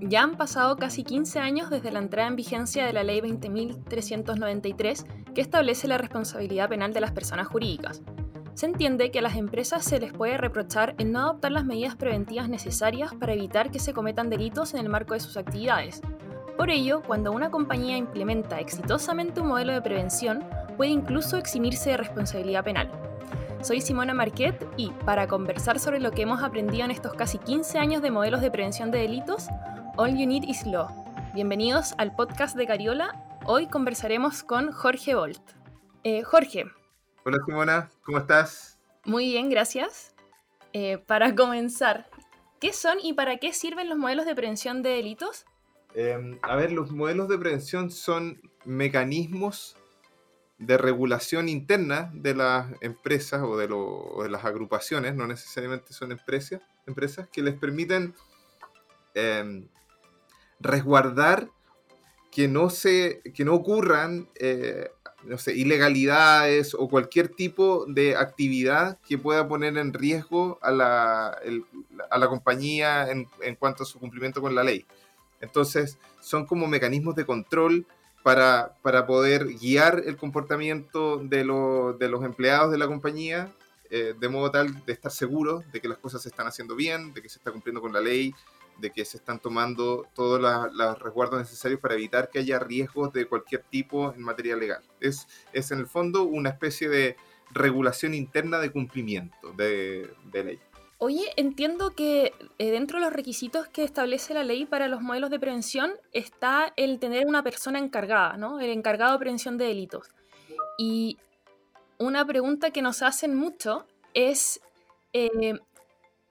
Ya han pasado casi 15 años desde la entrada en vigencia de la Ley 20.393 que establece la responsabilidad penal de las personas jurídicas. Se entiende que a las empresas se les puede reprochar en no adoptar las medidas preventivas necesarias para evitar que se cometan delitos en el marco de sus actividades. Por ello, cuando una compañía implementa exitosamente un modelo de prevención, puede incluso eximirse de responsabilidad penal. Soy Simona Marquet y para conversar sobre lo que hemos aprendido en estos casi 15 años de modelos de prevención de delitos, All You Need is Law. Bienvenidos al podcast de Cariola. Hoy conversaremos con Jorge Bolt. Eh, Jorge. Hola Simona, ¿cómo estás? Muy bien, gracias. Eh, para comenzar, ¿qué son y para qué sirven los modelos de prevención de delitos? Em, a ver, los modelos de prevención son mecanismos de regulación interna de las empresas o de, de las agrupaciones, no necesariamente son empresas, empresas que les permiten em, resguardar que no, se, que no ocurran eh, no sé, ilegalidades o cualquier tipo de actividad que pueda poner en riesgo a la, a la compañía en, en, cuanto a su cumplimiento con la ley. Entonces, son como mecanismos de control para, para poder guiar el comportamiento de, de los empleados de la compañía, eh, de modo tal de estar seguros de que las cosas se están haciendo bien, de que se está cumpliendo con la ley, de que se están tomando todos los resguardos necesarios para evitar que haya riesgos de cualquier tipo en materia legal. Es, es en el fondo una especie de regulación interna de cumplimiento de, ley. Oye, entiendo que eh, dentro de los requisitos que establece la ley para los modelos de prevención está el tener una persona encargada, ¿no? El encargado de prevención de delitos. Y una pregunta que nos hacen mucho es, eh,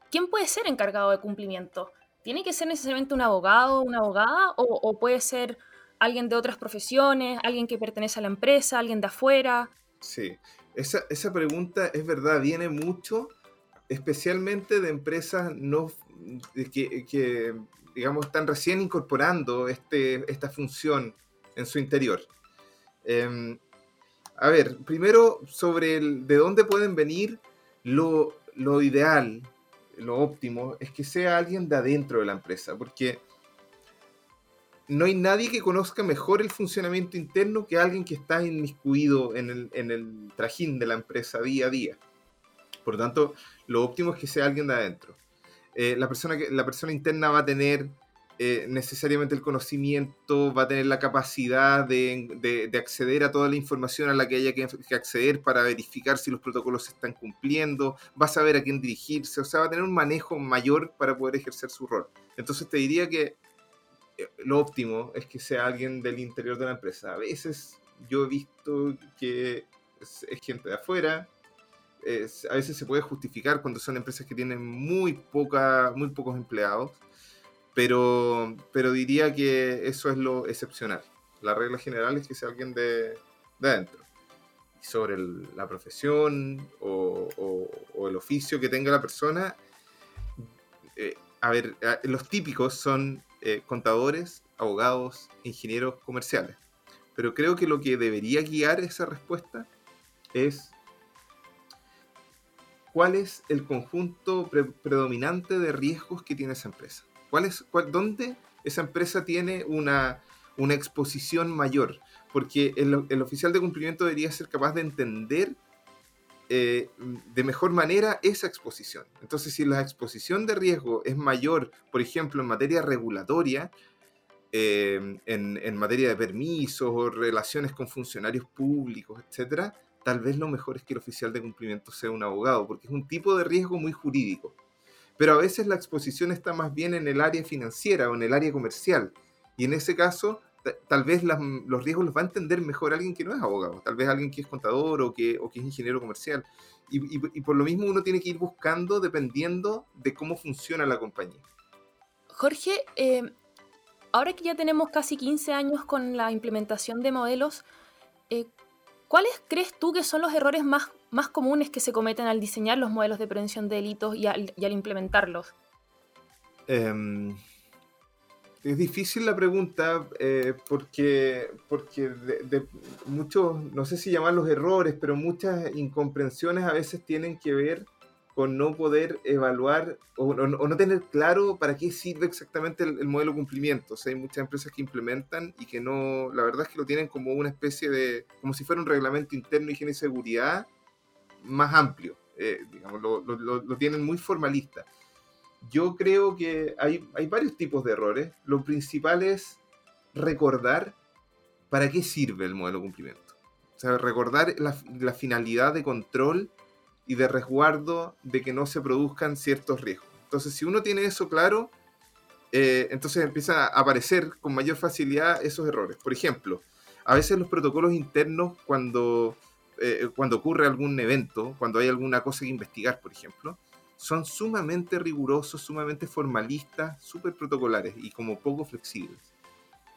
¿quién puede ser encargado de cumplimiento? ¿Tiene que ser necesariamente un abogado, una abogada, o, puede ser alguien de otras profesiones, alguien que pertenece a la empresa, alguien de afuera? Sí, esa, esa pregunta es verdad, viene mucho especialmente de empresas no, que, digamos, están recién incorporando este, esta función en su interior. Em, a ver, primero sobre el, de dónde pueden venir, lo, lo, ideal, lo óptimo, es que sea alguien de adentro de la empresa, porque no hay nadie que conozca mejor el funcionamiento interno que alguien que está inmiscuido en el, en el trajín de la empresa día a día. Por lo tanto, lo óptimo es que sea alguien de adentro. Eh, la, persona que, la persona interna va a tener eh, necesariamente el conocimiento, va a tener la capacidad de, acceder a toda la información a la que haya que, acceder para verificar si los protocolos se están cumpliendo, va a saber a quién dirigirse, o sea, va a tener un manejo mayor para poder ejercer su rol. Entonces te diría que eh, lo óptimo es que sea alguien del interior de la empresa. A veces yo he visto que es gente de afuera, a veces se puede justificar cuando son empresas que tienen muy, poca, muy pocos empleados, pero, pero diría que eso es lo excepcional. La regla general es que sea alguien de, de adentro. Sobre la profesión o, el oficio que tenga la persona, eh, a ver, los típicos son eh, contadores, abogados, ingenieros comerciales. Pero creo que lo que debería guiar esa respuesta es cuál es el conjunto predominante de riesgos que tiene esa empresa. ¿Cuál es, ¿Dónde esa empresa tiene una, una exposición mayor? Porque el, oficial de cumplimiento debería ser capaz de entender eh, de mejor manera esa exposición. Entonces, si la exposición de riesgo es mayor, por ejemplo, en materia regulatoria, eh, en, en, materia de permisos o relaciones con funcionarios públicos, etcétera, tal vez lo mejor es que el oficial de cumplimiento sea un abogado, porque es un tipo de riesgo muy jurídico. Pero a veces la exposición está más bien en el área financiera o en el área comercial. Y en ese caso, tal vez los riesgos los va a entender mejor alguien que no es abogado, tal vez alguien que es contador o que, es ingeniero comercial. Y, por lo mismo uno tiene que ir buscando dependiendo de cómo funciona la compañía. Jorge, eh, ahora que ya tenemos casi 15 años con la implementación de modelos, eh, ¿Cuáles crees tú que son los errores más, más comunes que se cometen al diseñar los modelos de prevención de delitos y al, implementarlos? Em, es difícil la pregunta eh, porque, porque de, muchos, no sé si llamarlos errores, pero muchas incomprensiones a veces tienen que ver con no poder evaluar o, no tener claro para qué sirve exactamente el, modelo de cumplimiento. O sea, hay muchas empresas que implementan y que no, la verdad es que lo tienen como una especie de, como si fuera un reglamento interno de higiene y seguridad más amplio, eh, digamos, lo, lo, tienen muy formalista. Yo creo que hay, hay varios tipos de errores. Lo principal es recordar para qué sirve el modelo de cumplimiento. O recordar la, la finalidad de control y de resguardo de que no se produzcan ciertos riesgos. Entonces, si uno tiene eso claro, eh, entonces empiezan a aparecer con mayor facilidad esos errores. Por ejemplo, a veces los protocolos internos, cuando, eh, cuando ocurre algún evento, cuando hay alguna cosa que investigar, por ejemplo, son sumamente rigurosos, sumamente formalistas, súper protocolares y como poco flexibles.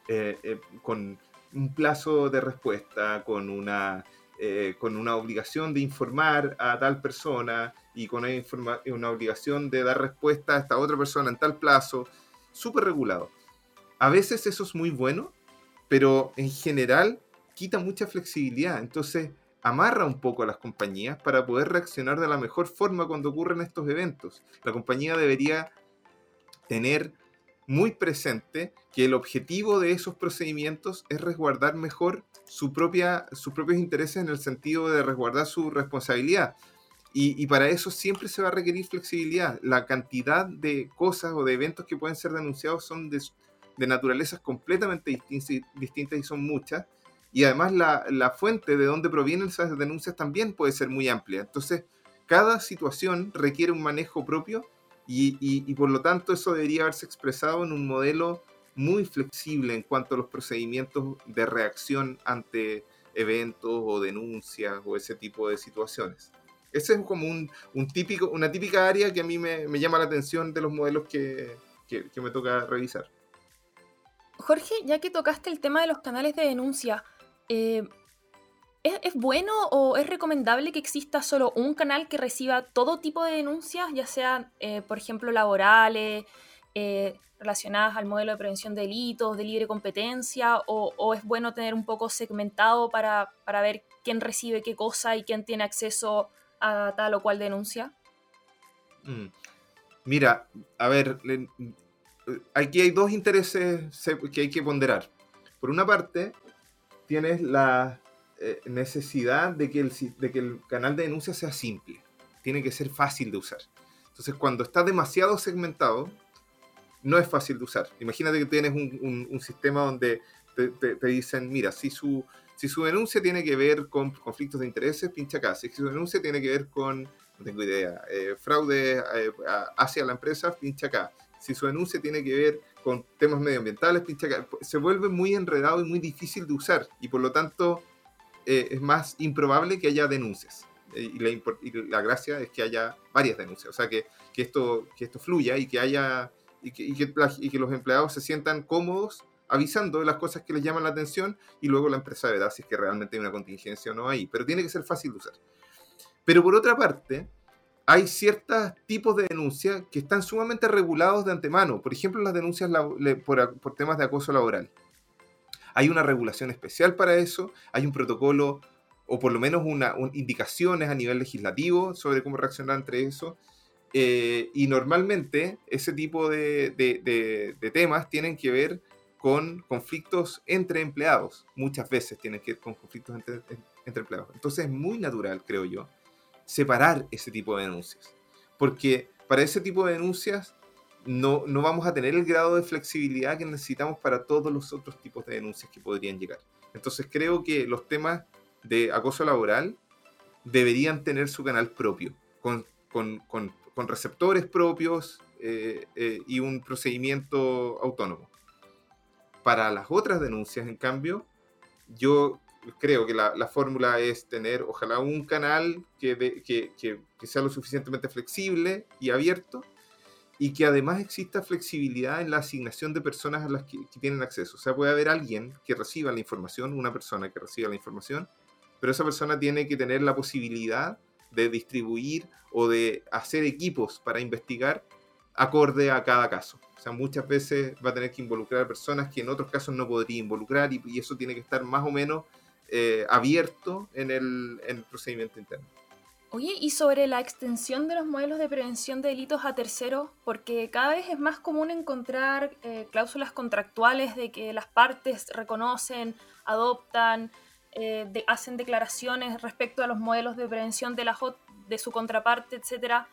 Eh, con un plazo de respuesta, con una eh, con una obligación de informar a tal persona y con una, una, obligación de dar respuesta a esta otra persona en tal plazo, súper regulado. A veces eso es muy bueno, pero en general quita mucha flexibilidad, entonces amarra un poco a las compañías para poder reaccionar de la mejor forma cuando ocurren estos eventos. La compañía debería tener muy presente que el objetivo de esos procedimientos es resguardar mejor su propia, sus propios intereses en el sentido de resguardar su responsabilidad. Y, para eso siempre se va a requerir flexibilidad. La cantidad de cosas o de eventos que pueden ser denunciados son de, de naturalezas completamente distintas y son muchas. Y además la, la fuente de donde provienen esas denuncias también puede ser muy amplia. Entonces, cada situación requiere un manejo propio y, por lo tanto eso debería haberse expresado en un modelo muy flexible en cuanto a los procedimientos de reacción ante eventos o denuncias o ese tipo de situaciones. Ese es como un, típico, una típica área que a mí me, llama la atención de los modelos que, que, me toca revisar. Jorge, ya que tocaste el tema de los canales de denuncia, eh, ¿Es, bueno o es recomendable que exista solo un canal que reciba todo tipo de denuncias, ya sean, eh, por ejemplo, laborales, eh, relacionadas al modelo de prevención de delitos, de libre competencia, o, es bueno tener un poco segmentado para, ver quién recibe qué cosa y quién tiene acceso a tal o cual denuncia? Mm. Mira, a ver, aquí hay dos intereses que hay que ponderar. Por una parte, tienes la eh, necesidad de que, el, de que el canal de denuncia sea simple. Tiene que ser fácil de usar. Entonces, cuando está demasiado segmentado, no es fácil de usar. Imagínate que tienes un, un, sistema donde te, te, dicen, mira, si su, si su denuncia tiene que ver con conflictos de intereses, pincha acá. Si su denuncia tiene que ver con, no tengo idea, eh, fraude eh, hacia la empresa, pincha acá. Si su denuncia tiene que ver con temas medioambientales. Se vuelve muy enredado y muy difícil de usar. Y por lo tanto, eh, es más improbable que haya denuncias. Eh, y, la, gracia es que haya varias denuncias, o sea, que, que, esto, que esto fluya y que haya y que, y que, los empleados se sientan cómodos avisando de las cosas que les llaman la atención y luego la empresa verá si es que realmente hay una contingencia o no ahí. Pero tiene que ser fácil de usar. Pero por otra parte, hay ciertos tipos de denuncia que están sumamente regulados de antemano. Por ejemplo, las denuncias por, por temas de acoso laboral. Hay una regulación especial para eso, hay un protocolo o por lo menos una, indicaciones a nivel legislativo sobre cómo reaccionar entre eso. Eh, y normalmente ese tipo de, temas tienen que ver con conflictos entre empleados. Muchas veces tienen que ver con conflictos entre, entre empleados. Entonces es muy natural, creo yo, separar ese tipo de denuncias. Porque para ese tipo de denuncias no, no vamos a tener el grado de flexibilidad que necesitamos para todos los otros tipos de denuncias que podrían llegar. Entonces creo que los temas de acoso laboral deberían tener su canal propio, con, receptores propios eh, eh, y un procedimiento autónomo. Para las otras denuncias, en cambio, yo creo que la, fórmula es tener, ojalá, un canal que, que sea lo suficientemente flexible y abierto y que además exista flexibilidad en la asignación de personas a las que, tienen acceso. O sea, puede haber alguien que reciba la información, una persona que reciba la información, pero esa persona tiene que tener la posibilidad de distribuir o de hacer equipos para investigar acorde a cada caso. O sea, muchas veces va a tener que involucrar a personas que en otros casos no podría involucrar y, eso tiene que estar más o menos eh, abierto en el, en el procedimiento interno. Oye, y sobre la extensión de los modelos de prevención de delitos a terceros, porque cada vez es más común encontrar eh, cláusulas contractuales de que las partes reconocen, adoptan, eh, hacen declaraciones respecto a los modelos de prevención de, la, de su contraparte, etc.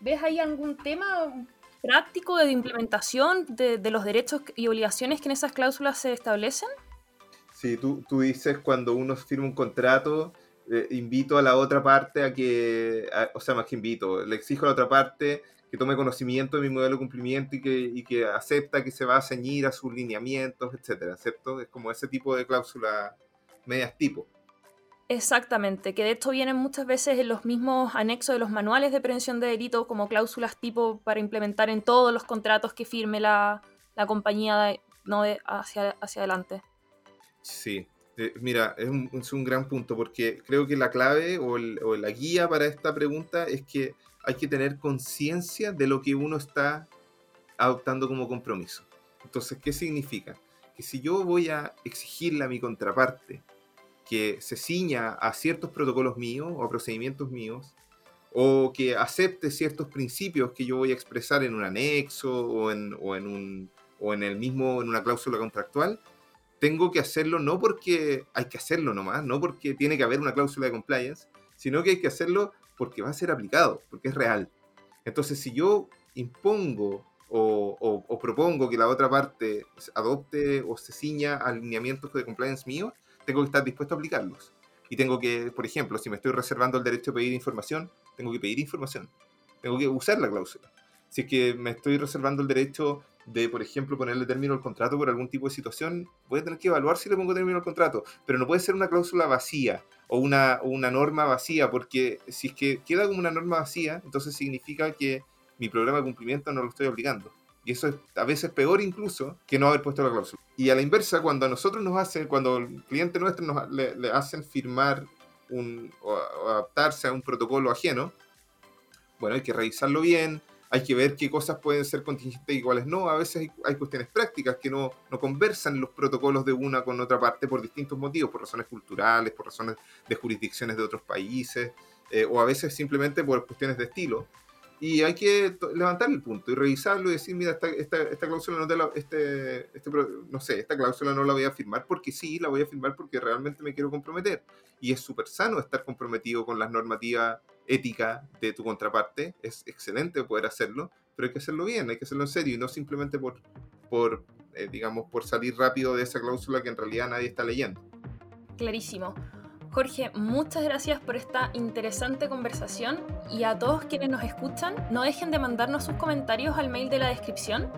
¿Ves ahí algún tema práctico de implementación de, de, los derechos y obligaciones que en esas cláusulas se establecen? Sí, tú, tú dices cuando uno firma un contrato eh, invito a la otra parte a que, o sea, más que invito, le exijo a la otra parte que tome conocimiento de mi modelo de cumplimiento y que, y que acepta que se va a ceñir a sus lineamientos, etcétera, ¿cierto? Es como ese tipo de cláusula medias tipo. Exactamente, que de hecho vienen muchas veces en los mismos anexos de los manuales de prevención de delitos como cláusulas tipo para implementar en todos los contratos que firme la, la compañía no hacia, hacia adelante. Sí, eh, mira, es un, gran punto porque creo que la clave o, la guía para esta pregunta es que hay que tener conciencia de lo que uno está adoptando como compromiso. Entonces, ¿qué significa? Que si yo voy a exigirle a mi contraparte que se ciña a ciertos protocolos míos o a procedimientos míos, o que acepte ciertos principios que yo voy a expresar en un anexo o o en, un, o en el mismo, en una cláusula contractual, tengo que hacerlo no porque hay que hacerlo nomás, no porque tiene que haber una cláusula de compliance, sino que hay que hacerlo porque va a ser aplicado, porque es real. Entonces, si yo impongo o, propongo que la otra parte adopte o se ciña alineamientos de compliance mío, tengo que estar dispuesto a aplicarlos. Y tengo que, por ejemplo, si me estoy reservando el derecho a pedir información, tengo que pedir información. Tengo que usar la cláusula. Si es que me estoy reservando el derecho de, por ejemplo, ponerle término al contrato por algún tipo de situación, voy a tener que evaluar si le pongo término al contrato. Pero no puede ser una cláusula vacía o una, una norma vacía, porque si es que queda como una norma vacía, entonces significa que mi programa de cumplimiento no lo estoy aplicando. Y eso es a veces peor incluso que no haber puesto la cláusula. Y a la inversa, cuando a nosotros nos hacen, cuando el cliente nuestro nos, le, hacen firmar un, o adaptarse a un protocolo ajeno, bueno, hay que revisarlo bien, hay que ver qué cosas pueden ser contingentes y cuáles no. A veces hay, cuestiones prácticas que no, no, conversan los protocolos de una con otra parte por distintos motivos, por razones culturales, por razones de jurisdicciones de otros países, eh, o a veces simplemente por cuestiones de estilo. Y hay que levantar el punto y revisarlo y decir, mira, esta, esta, esta cláusula no te la, este, este, no sé, esta cláusula no la voy a firmar porque sí, la voy a firmar porque realmente me quiero comprometer. Y es súper sano estar comprometido con las normativas ética de tu contraparte. Es excelente poder hacerlo, pero hay que hacerlo bien, hay que hacerlo en serio y no simplemente por, por eh, digamos, por salir rápido de esa cláusula que en realidad nadie está leyendo. Clarísimo. Jorge, muchas gracias por esta interesante conversación y a todos quienes nos escuchan, no dejen de mandarnos sus comentarios al mail de la descripción.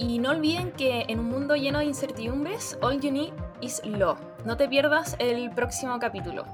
Y no olviden que en un mundo lleno de incertidumbres, all you need is law. No te pierdas el próximo capítulo.